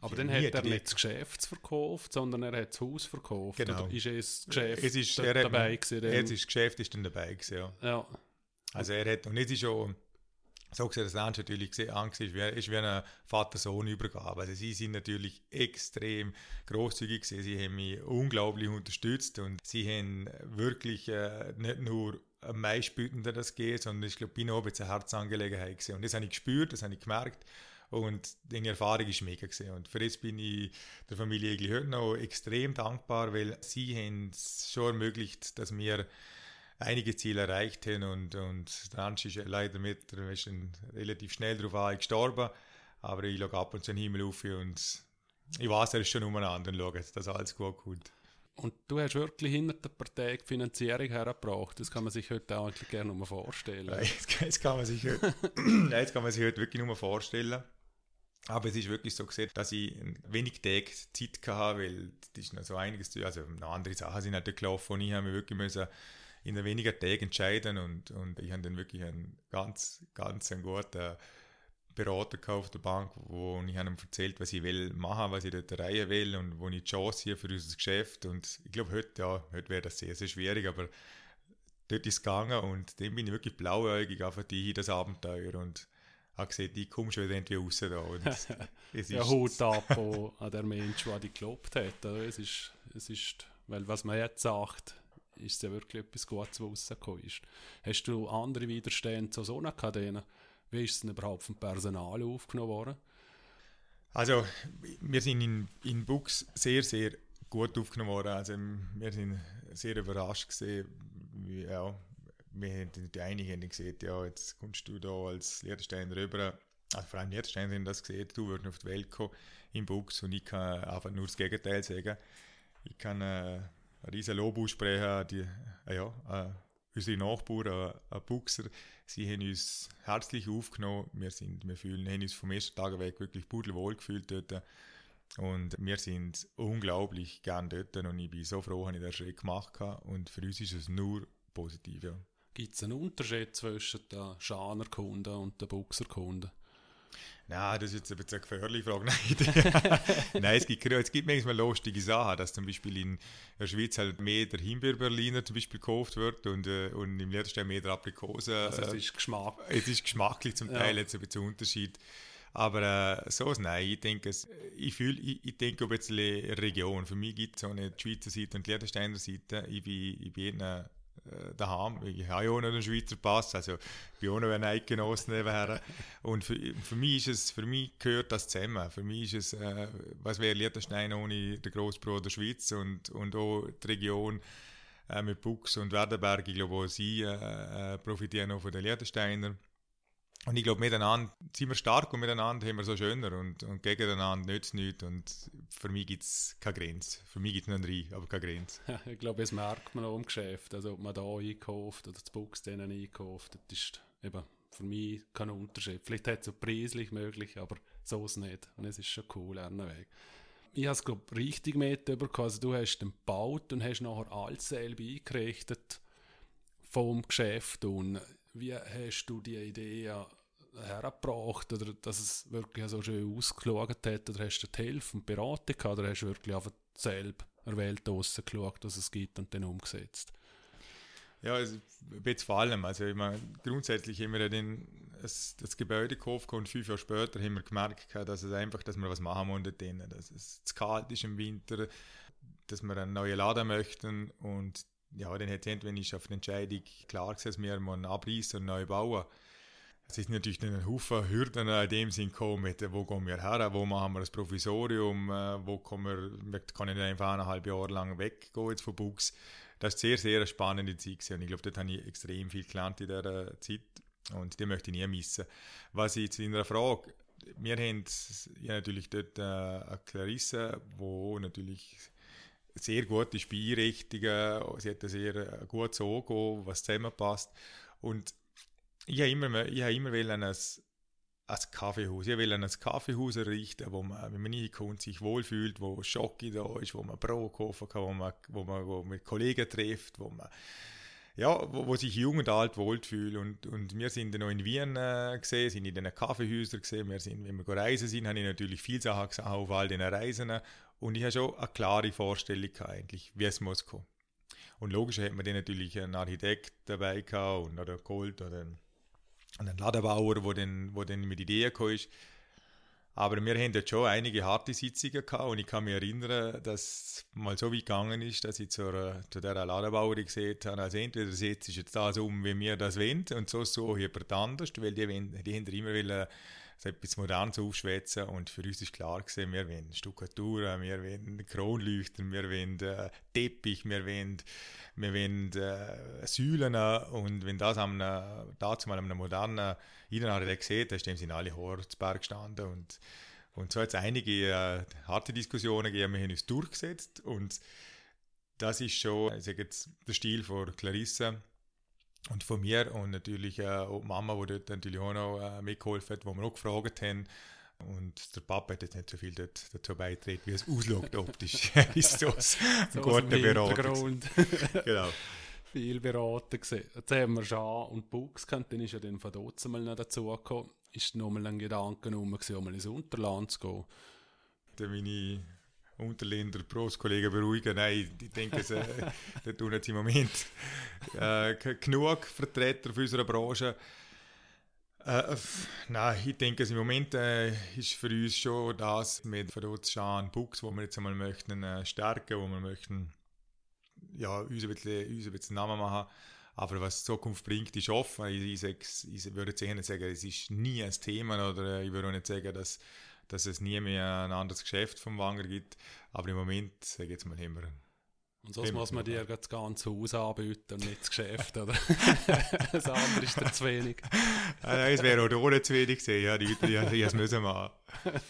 aber dann hat er nicht das Geschäft verkauft, sondern er hat das Haus verkauft. Genau. Oder ist es das Geschäft es ist, er dabei gewesen? Jetzt ist das Geschäft ist dann dabei gewesen, ja. ja. Also er hat, und jetzt ist schon, so gesehen, das Ernst natürlich gesehen, Angst ist, ist wie eine Vater-Sohn-Übergabe. Also sie sind natürlich extrem großzügig gewesen, sie haben mich unglaublich unterstützt und sie haben wirklich äh, nicht nur am meisten das geht, sondern ich glaube, bin auch eine Herzangelegenheit gewesen. Und das habe ich gespürt, das habe ich gemerkt. Und die Erfahrung ist mega gewesen. Und für das bin ich der Familie eigentlich heute noch extrem dankbar, weil sie haben es schon ermöglicht, dass wir einige Ziele erreicht haben und, und der Hans ist leider mit, er ist relativ schnell darauf gestorben, aber ich schaue ab und zu den Himmel auf und ich weiß, er ist schon umeinander und schaue, dass alles gut kommt. Und du hast wirklich hinter der Partei die Finanzierung hergebracht. Das kann man sich heute auch eigentlich gerne nur vorstellen. Nein, das kann man sich heute, das kann man sich heute wirklich nur vorstellen. Aber es ist wirklich so gesehen, dass ich wenig Tage Zeit hatte, weil das ist noch so einiges zu also noch andere Sachen sind halt gelaufen und ich habe mich wirklich müssen in weniger Tagen entscheiden und, und ich habe dann wirklich einen ganz, ganz einen guten Berater auf der Bank, wo ich ihm erzählt, was ich will machen, was ich dort erreichen will und wo ich die Chance hier für unser Geschäft und ich glaube heute, ja, heute wäre das sehr, sehr schwierig, aber dort ist es gegangen und dann bin ich wirklich blauäugig auf die das Abenteuer und habe gesagt, ich komme schon wieder irgendwie raus da. Und es ja, Hut ab an der Mensch, der dich gelobt hat. Es ist, es ist, weil was man jetzt sagt, ist es ja wirklich etwas Gutes, was rausgekommen ist. Hast du andere Widerstände zu so einer Kadene? Wie ist es denn überhaupt vom Personal aufgenommen worden? Also, wir sind in, in Bux sehr, sehr gut aufgenommen worden. Also, wir sind sehr überrascht gesehen, ja, wir haben die einigen haben gesehen, ja, jetzt kommst du da als Lehrsteiner rüber. Also vor allem Lehrsteiner haben das gesehen, du würdest auf die Welt kommen im Bux und ich kann einfach nur das Gegenteil sagen. Ich kann äh, riesen Lob aussprechen, die, äh, ja, äh, unsere Nachbarn, äh, Buchser, sie haben uns herzlich aufgenommen. Wir, sind, wir fühlen, haben uns vom ersten Tag weg wirklich pudelwohl gefühlt dort. Und wir sind unglaublich gern dort und ich bin so froh, dass ich den Schritt gemacht habe. Und für uns ist es nur positiv. Ja. Gibt es einen Unterschied zwischen den Schanerkunden und den Buchserkunden? Nein, das ist jetzt ein bisschen eine gefährliche Frage. Nein, Nein es, gibt, es gibt manchmal lustige Sachen, dass zum Beispiel in der Schweiz halt mehr der Himbeerberliner zum Beispiel gekauft wird und, äh, und im Letzten mehr der Aprikose. Also es ist Geschmack. Es ist geschmacklich zum Teil ja. jetzt ein bisschen Unterschied. Aber äh, so nein, ich denke, es, ich, fühl, ich, ich denke ein bisschen Region. Für mich gibt es so eine Schweizer Seite und die Liechtensteiner Seite. Ich bin, ich bin äh, daheim. Ich habe ja auch noch einen Schweizer Pass, also ich bin auch noch ein Eidgenosse nebenher. Und für, für, mich ist es, für mich gehört das zusammen. Für mich ist es, äh, was wäre Liechtenstein ohne den Großbruder Schweiz und, und auch die Region äh, mit Bux und Werdenberg, ich glaube auch sie äh, äh profitieren auch von den Liechtensteinern. Und ich glaube, miteinander sind wir stark und miteinander haben wir so schöner und, und gegeneinander nützt nichts. Und für mich gibt es keine Grenze. Für mich gibt es einen aber keine Grenze. ich glaube, das merkt man auch im Geschäft. Also, ob man da einkauft oder das Box denen einkauft, das ist eben für mich kein Unterschied. Vielleicht hat es auch preislich möglich, aber so ist es nicht. Und es ist schon cool, Weg. Ich habe es, glaube ich, richtig mitbekommen. Also, du hast den gebaut und hast nachher alles selber eingerichtet vom Geschäft. Und wie hast du die Idee hergebracht oder dass es wirklich so schön ausgeschaut hat? Oder hast du die Hilfe und Beratung gehabt oder hast du wirklich einfach selber erwählt geschaut, was es gibt und dann umgesetzt? Ja, also, jetzt vor allem. Also, meine, grundsätzlich haben wir den, das, das Gebäude gekauft und fünf Jahre später haben wir gemerkt, dass es einfach, dass wir was machen wollen dass es zu kalt ist im Winter, dass wir einen neuen Laden möchten und ja, dann hat wenn ich auf die Entscheidung klar gesagt, dass wir abreißen und neu bauen. Es ist natürlich ein Haufen Hürden in dem Sinn gekommen, wo gehen wir her, wo machen wir das Provisorium, äh, wo kommen wir, kann ich einfach eineinhalb Jahre lang weggehen jetzt von Buchs. Das ist sehr, sehr eine spannende Zeit und ich glaube, dort habe ich extrem viel gelernt in dieser Zeit und die möchte ich nie missen. Was ich jetzt in der Frage, wir haben ja natürlich dort äh, eine Clarisse, wo natürlich sehr gute Spielrichtungen, sie hat ein sehr äh, gutes Auge, was zusammenpasst und ich habe immer, ich habe immer ein, ein Kaffeehaus. Ich will ein Kaffeehaus errichten, wo man, wenn man reinkommt, sich wohlfühlt, wo Schocke da ist, wo man Brot kaufen kann, wo man, wo man wo mit Kollegen trifft, wo man ja, wo, wo sich jung und alt wohlfühlt. Und, und wir sind noch in Wien äh, gesehen, sind in den Kaffeehäusern gesehen. Wir sind, wenn wir reisen sind, habe ich natürlich viele Sachen gesehen auf all diesen Reisen. Und ich habe schon eine klare Vorstellung eigentlich, wie es muss kommen. Und logisch hat man dann natürlich einen Architekt dabei gehabt und oder Gold oder einen und ein Ladenbauer, wo dann, wo dann mit Ideen kam. Aber wir haben jetzt schon einige harte Sitzungen gehabt und ich kann mich erinnern, dass es mal so weit gegangen ist, dass ich zur, zu dieser Ladenbauerin gesehen habe, also entweder setzt jetzt das um, wie wir das wollen und so so jemand anders, weil die, die haben immer wollen, etwas Modernes aufschwätzen. Und für uns ist klar gewesen, wir wollen Stuckatur, wir wollen Kronleuchter, wir wollen äh, Teppich, wir wollen wir wollen äh, Säulen. Und wenn das am dazu mal einem modernen Innenarchitekt sieht, dann sie alle Berg gestanden. Und und so hat es einige äh, harte Diskussionen gegeben, wir haben uns durchgesetzt. Und das ist schon, ich sage jetzt, der Stil von Clarisse und von mir und natürlich äh, auch die Mama, die dort natürlich auch noch äh, mitgeholfen hat, wo wir auch gefragt haben, und der Papa hat jetzt nicht so viel dort, dazu beigetragen, wie es ausschaut optisch. ist so ein guter Berater. genau. Viel beraten gesehen. Jetzt haben wir Jean und Buchs gehabt, dann ist ja dann von dort mal noch dazu gekommen. Ist nochmal ein Gedanke um, mal ins Unterland zu gehen. Meine Unterländer Pros-Kollegen beruhigen. Nein, ich denke, sie, da tun jetzt im Moment äh, genug Vertreter für unsere Branche äh, nein, ich denke, im Moment äh, ist für uns schon das mit Verdotschan Books, wo wir jetzt einmal möchten äh, stärken, wo wir möchten ja, uns ein bisschen, uns ein bisschen Namen machen. Aber was die Zukunft bringt, ist offen. Ich, ich, ich würde jetzt nicht sagen, es ist nie ein Thema oder ich würde auch nicht sagen, dass, dass es nie mehr ein anderes Geschäft vom Wanger gibt. Aber im Moment, sage ich jetzt mal, wir und sonst muss man dir das ganze Haus anbieten und nicht das Geschäft, oder? das andere ist dir zu wenig. ja, es wäre auch ohne zu wenig gewesen, ja, die Leute, die es müssen machen.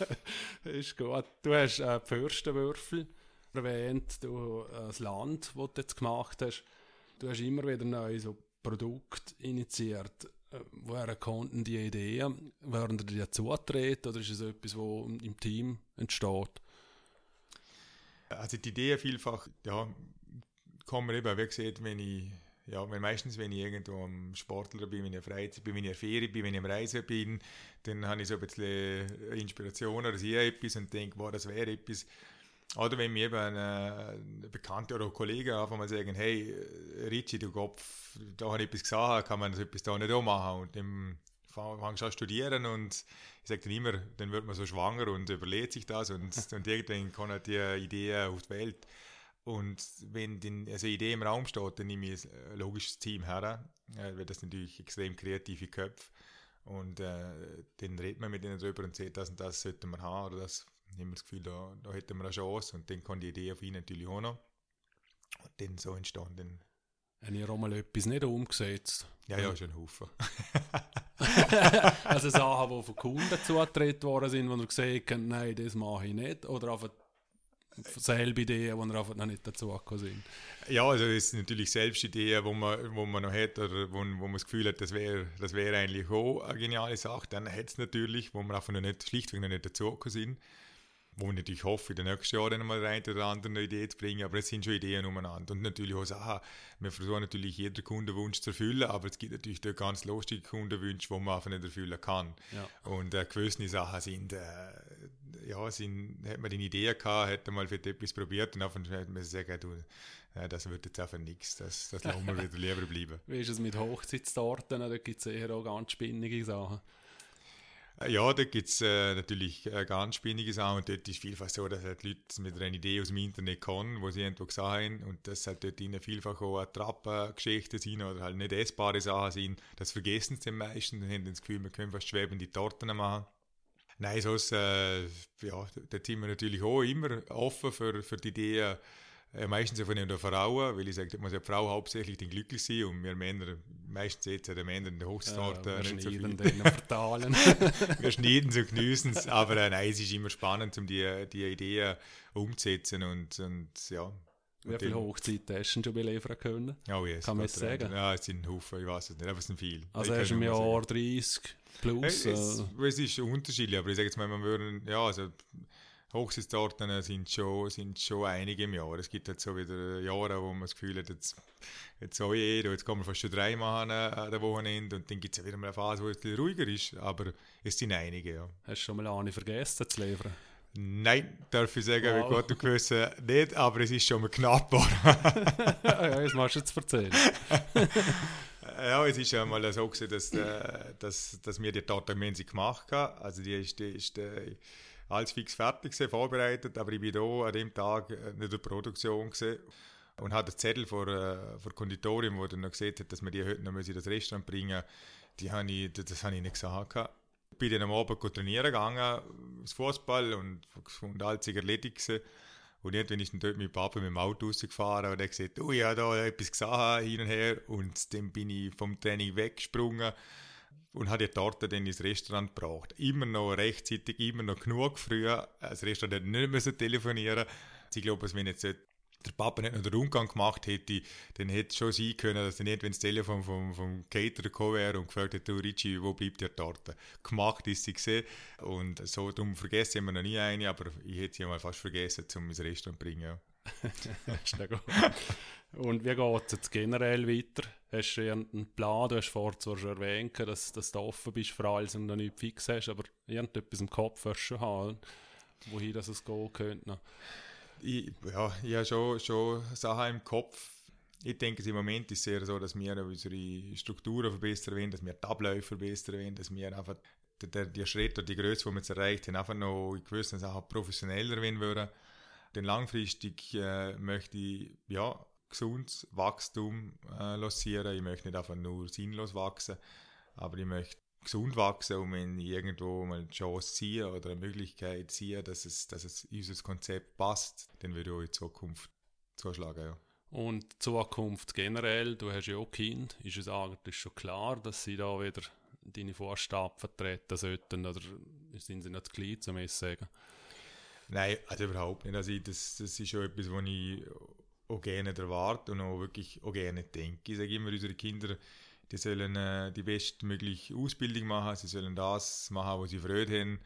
ist gut. Du hast äh, die Fürstenwürfel erwähnt, du, äh, das Land, das du jetzt gemacht hast. Du hast immer wieder neue so Produkte initiiert. Woher konnten die Ideen? Werden die dir zutreten oder ist es etwas, das im Team entsteht? Also die Idee vielfach, ja, kommen eben, wie gesagt, wenn ich, ja, wenn meistens, wenn ich irgendwo am Sportler bin, wenn ich Freizeit bin, wenn ich Ferien bin, wenn ich am Reisen bin, dann habe ich so ein bisschen Inspiration oder sehe etwas und denke, wow, das wäre etwas. Oder wenn mir eben ein Bekannter oder ein Kollege einfach mal sagen, hey, Richie, du Kopf, da habe ich etwas gesagt, kann man das etwas da nicht auch machen? Und dann fangst du an studieren und ich sage dann immer, dann wird man so schwanger und überlegt sich das und, und irgendwann kommt die Idee auf die Welt. Und wenn die also Idee im Raum steht, dann nehme ich ein logisches Team her, äh, weil das natürlich extrem kreative Köpfe und äh, dann redet man mit ihnen darüber und sagt, das und das sollten wir haben oder das haben wir das Gefühl, da, da hätten wir eine Chance und dann kommt die Idee auf ihn natürlich auch noch und dann so entstanden Haben ihr auch mal etwas nicht umgesetzt? Ja, ja, schon ein Haufen. also Sachen, die von Kunden zugetreten worden sind, wo ihr gesagt habt, nein, das mache ich nicht. Oder einfach selbe Ideen, die einfach noch nicht dazu gekommen sind. Ja, also es sind natürlich selbst Ideen, wo man, wo man noch hat oder wo, wo man das Gefühl hat, das wäre das wär eigentlich auch eine geniale Sache. Dann hat es natürlich, wo man einfach noch nicht, schlichtweg noch nicht dazugekommen sind wo ich natürlich hoffe, in den nächsten Jahren mal eine oder andere Idee zu bringen, aber es sind schon Ideen umeinander. Und natürlich auch Sachen, wir versuchen natürlich jeden Kundenwunsch zu erfüllen, aber es gibt natürlich auch ganz lustige Kundenwünsche, die man einfach nicht erfüllen kann. Ja. Und äh, gewisse Sachen sind, äh, ja, sind, hat man eine Idee gehabt, hat mal für etwas probiert und einfach hat man gesagt, du, ja, das wird jetzt einfach nichts, das, das lassen wir wieder lieber bleiben. Wie ist es mit Hochzeitstorten? Da gibt es eher auch ganz spinnige Sachen. Äh, ja, da gibt es äh, natürlich äh, ganz spinnige Sachen und dort ist vielfach so, dass halt Leute mit einer Idee aus dem Internet kommen, wo sie irgendwo gesehen haben und dass halt dort ihnen vielfach auch Trappengeschichten sind oder halt nicht essbare Sachen sind. Das vergessen sie meistens und haben das Gefühl, wir können fast schwebende Torten machen. Nein, sonst, äh, ja, da sind wir natürlich auch immer offen für, für die Ideen, meistens von den Frauen, weil ich sage, muss ja die Frau hauptsächlich den glücklich sein und wir Männer, meistens jetzt der Männer in der ja, nicht so viel. vertalen. wir schneiden so genießen es, aber äh, nein, es ist immer spannend, um die, die Ideen umzusetzen und, und ja. Wie viele Hochzeiten hast du schon beliefern können? Oh yes, Kann man es sagen? Ja, es sind Haufen, ich weiß es nicht, aber es sind viele. Also hast du im Jahr 30 plus? Hey, es, äh, es, ist unterschiedlich, aber ich sage jetzt mal, man würde, ja, also Hochzeitstorten sind schon, sind schon einige im Jahr. Es gibt halt so wieder Jahre, wo man das Gefühl hat, jetzt, jetzt so jeder, jetzt kann man fast schon drei machen an der Wochenende und dann gibt es ja wieder mal eine Phase, wo es ein ruhiger ist, aber es sind einige, ja. Hast du schon mal eine vergessen zu liefern? Nein, darf ich sagen, wow. wie Gott und Gewissen nicht, aber es ist schon mal knapp. ja, jetzt machst du jetzt erzählen. ja, es ist ja mal so gewesen, dass, äh, dass, dass wir die Torte gemacht haben. Also die ist, die ist, die, äh, alles fix fertig gewesen, vorbereitet, aber ich bin hier an dem Tag äh, nicht in der Produktion gewesen und hatte einen Zettel vor, äh, vor Konditorium, wo dann noch gesehen hat, dass wir die heute noch in das Restaurant bringen die habe ich, das habe ich nicht gesagt. Ich bin dann am Abend trainieren gegangen, das Fußball und, und alles erledigt gewesen. Und irgendwann ist dann dort mit Papa mit dem Auto rausgefahren und er gesagt, oh ja, da etwas gesagt, hin und her. Und dann bin ich vom Training weggesprungen und hat die Torte dann ins Restaurant gebracht. Immer noch rechtzeitig, immer noch genug früher. Das Restaurant hat nicht mehr telefonieren. Ich glaube, wenn jetzt der Papa nicht noch den Rundgang gemacht hätte, dann hätte es schon sein können, dass er nicht, wenn das Telefon vom, vom Caterer gekommen wäre und gefragt hätte, Richie, wo bleibt die Torte? Gemacht ist sie gesehen. Und so darum vergessen wir noch nie eine, aber ich hätte sie mal fast vergessen, um ins Restaurant zu bringen. Und wie geht es jetzt generell weiter? Hast du einen Plan? Du hast vorhin zwar schon erwähnt, dass, dass du offen bist für alles und noch nicht fix hast, aber irgendetwas im Kopf wirst du schon haben, wohin das es gehen könnte. Ich, ja, ich habe schon, schon Sachen im Kopf. Ich denke, im Moment ist es eher so, dass wir unsere Strukturen verbessern wollen, dass wir die Abläufe verbessern wollen, dass wir einfach die, die Schritte, die Größe, die wir jetzt erreicht haben, einfach noch in gewissen Sachen professioneller werden würden. Denn langfristig äh, möchte ich ja, gesundes Wachstum äh, lancieren. Ich möchte nicht einfach nur sinnlos wachsen, aber ich möchte gesund wachsen und wenn ich irgendwo mal eine Chance ziehe oder eine Möglichkeit ziehe, dass es, dass es unser Konzept passt, dann würde ich auch in Zukunft zuschlagen. Ja. Und Zukunft generell, du hast ja auch Kind, ist es eigentlich schon klar, dass sie da wieder deine Vorstadt vertreten sollten oder sind sie nicht klein, zum es sagen? Nein, also überhaupt nicht. Also das, das ist schon etwas, was ich auch gerne erwarte und auch wirklich auch gerne denke. Ich sage immer, unsere Kinder, die sollen äh, die bestmögliche Ausbildung machen, sie sollen das machen, was sie Freude haben.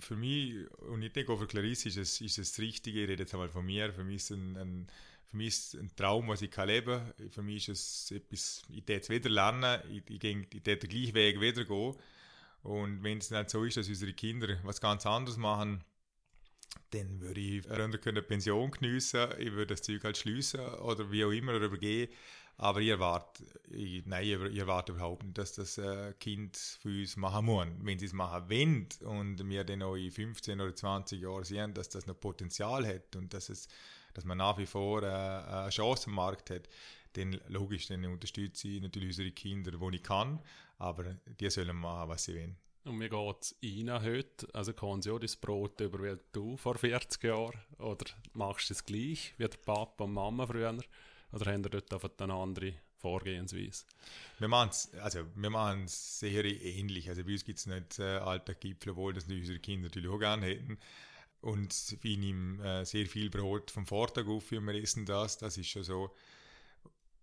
Für mich, und ich denke auch für Clarisse, ist es, ist es das Richtige, ich rede jetzt einmal von mir, für mich ist ein, ein für mich ist ein Traum, was ich kann leben kann. Für mich ist es etwas, ich werde es wieder lernen, ich, ich, ich, ich den gleichen Weg wieder gehen. Und wenn es nicht so ist, dass unsere Kinder was ganz anderes machen, dann würde ich eher eine Pension geniessen, ich würde das Zeug halt schliessen oder wie auch immer oder übergehen. Aber ich erwarte, ich, nein, ich erwarte überhaupt nicht, dass das äh, Kind für uns machen muss. Wenn sie es machen wollen und wir dann auch in 15 oder 20 Jahren sehen, dass das noch Potenzial hat und dass, es, dass man nach wie vor äh, eine Chance am Markt hat, dann logisch, dann unterstütze ich natürlich unsere Kinder, wo ich kann, aber die sollen machen, was sie wollen. Und mir geht es Ihnen heute, also kann sie auch das Brot über wie du vor 40 Jahren, oder machst du es gleich wie der Papa und Mama früher, oder haben ihr dort einfach eine andere Vorgehensweise? Wir machen es also, sehr ähnlich. Also bei uns gibt es nicht äh, Alltaggipfel, obwohl das unsere Kinder natürlich auch gerne hätten. Und wir nehmen äh, sehr viel Brot vom Vortag auf, wie wir essen das. Das ist schon so.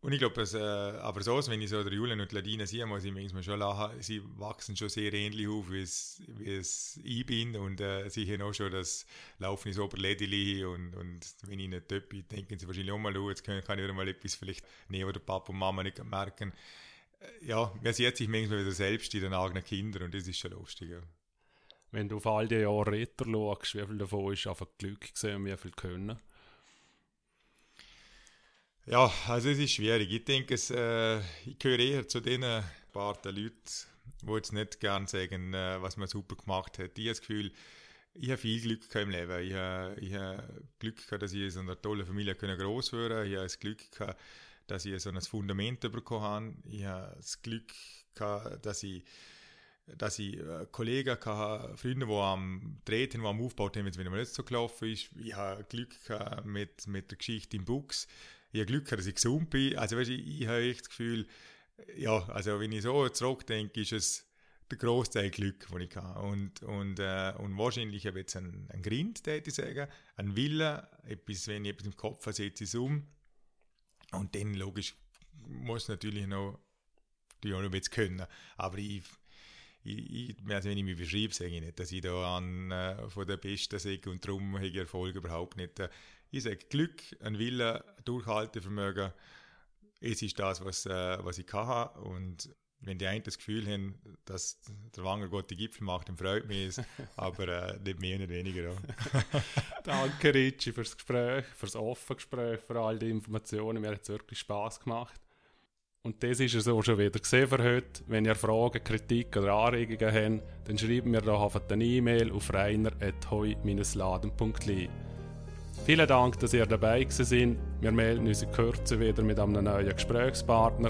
Und ich glaube, äh, aber so, wenn ich so der Julian und Ladina sehe, muss ich manchmal schon lachen, sie wachsen schon sehr ähnlich auf, wie es, ich bin und äh, sie haben auch schon das Laufen ins Oberlädeli und, und wenn ich nicht dort denken sie wahrscheinlich auch mal, oh, jetzt kann, kann ich wieder mal etwas vielleicht nehmen, oder Papa und Mama nicht merken. Äh, ja, man sieht sich manchmal wieder selbst in den eigenen Kindern und das ist schon lustig. Ja. Wenn du auf all die Jahre Ritter schaust, wie viel davon ist einfach Glück gesehen und wie viel können? Ja, also es ist schwierig. Ich denke, es, äh, ich gehöre eher zu den paar Leuten, die jetzt nicht gerne sagen, äh, was man super gemacht hat. Ich habe das Gefühl, ich habe viel Glück im Leben. Ich habe, ich habe Glück gehabt, dass ich in so einer tollen Familie groß werden. Ich habe das Glück gehabt, dass ich so ein Fundament bekommen habe. Ich habe das Glück gehabt, dass ich dass ich äh, Kollegen hatte, Freunde, die am Treten, die am Aufbau haben, wenn man nicht so gelaufen ist. Ich habe Glück mit, mit der Geschichte im Bux ich habe Glück, dass ich gesund bin. Also weißt, ich, ich habe echt das Gefühl, ja, also wenn ich so zurückdenke, ist es der Großteil Glück, den ich habe. Und, und, äh, und wahrscheinlich habe ich jetzt einen, einen Grind, ich sagen, einen Wille, etwas, wenn ich etwas im Kopf habe, setze ich es um. Und dann, logisch, muss natürlich noch, die auch noch können. Aber ich, ich, also wenn ich mich beschreibe, sage ich nicht, dass ich da an äh, von der Besten sage und darum habe ich Erfolg überhaupt nicht. Äh, ich sage Glück, ein Wille, Durchhaltevermögen, es ist das, was, äh, was ich kann. Und wenn die einen das Gefühl haben, dass der Wanger Gott die Gipfel macht, dann freut mich es. aber äh, nicht mehr, nicht weniger. Danke, Ricci, fürs Gespräch, fürs offene Gespräch, für all die Informationen. Mir hat es wirklich Spass gemacht. Und das ist es auch schon wieder gesehen für heute. Wenn ihr Fragen, Kritik oder Anregungen habt, dann schreibt mir doch einfach eine E-Mail auf reiner.heu-laden.li. Vielen Dank, dass ihr dabei sind. Wir melden uns in Kürze wieder mit einem neuen Gesprächspartner.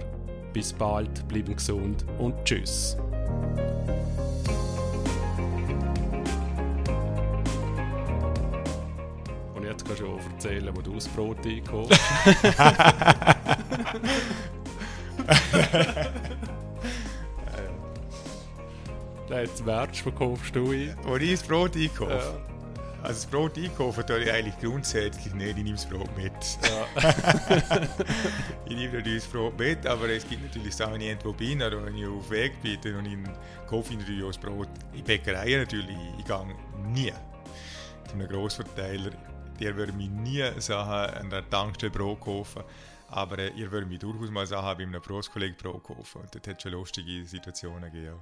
Bis bald, bleiben gesund und tschüss. Und jetzt kannst du auch erzählen, wo du das Brot einkauft. Jetzt Merch verkaufst du ein. Wo ich das Brot einkaufe? Ja. Also das Brot einkaufen tue ich eigentlich grundsätzlich nicht, ich nehme das Brot mit. Ja. ich nehme natürlich das Brot mit, aber es gibt natürlich Sachen, wenn ich irgendwo bin oder wenn ich auf Weg bin und ich kaufe natürlich auch das Brot. In Bäckereien natürlich, ich gehe nie zu einem Grossverteiler. Der würde mir nie Sachen an der Tankstelle Brot kaufen. Aber äh, ihr würdet mir durchaus mal Sachen bei einem Großkollegen Brot kaufen. Und das hat schon lustige Situationen gegeben.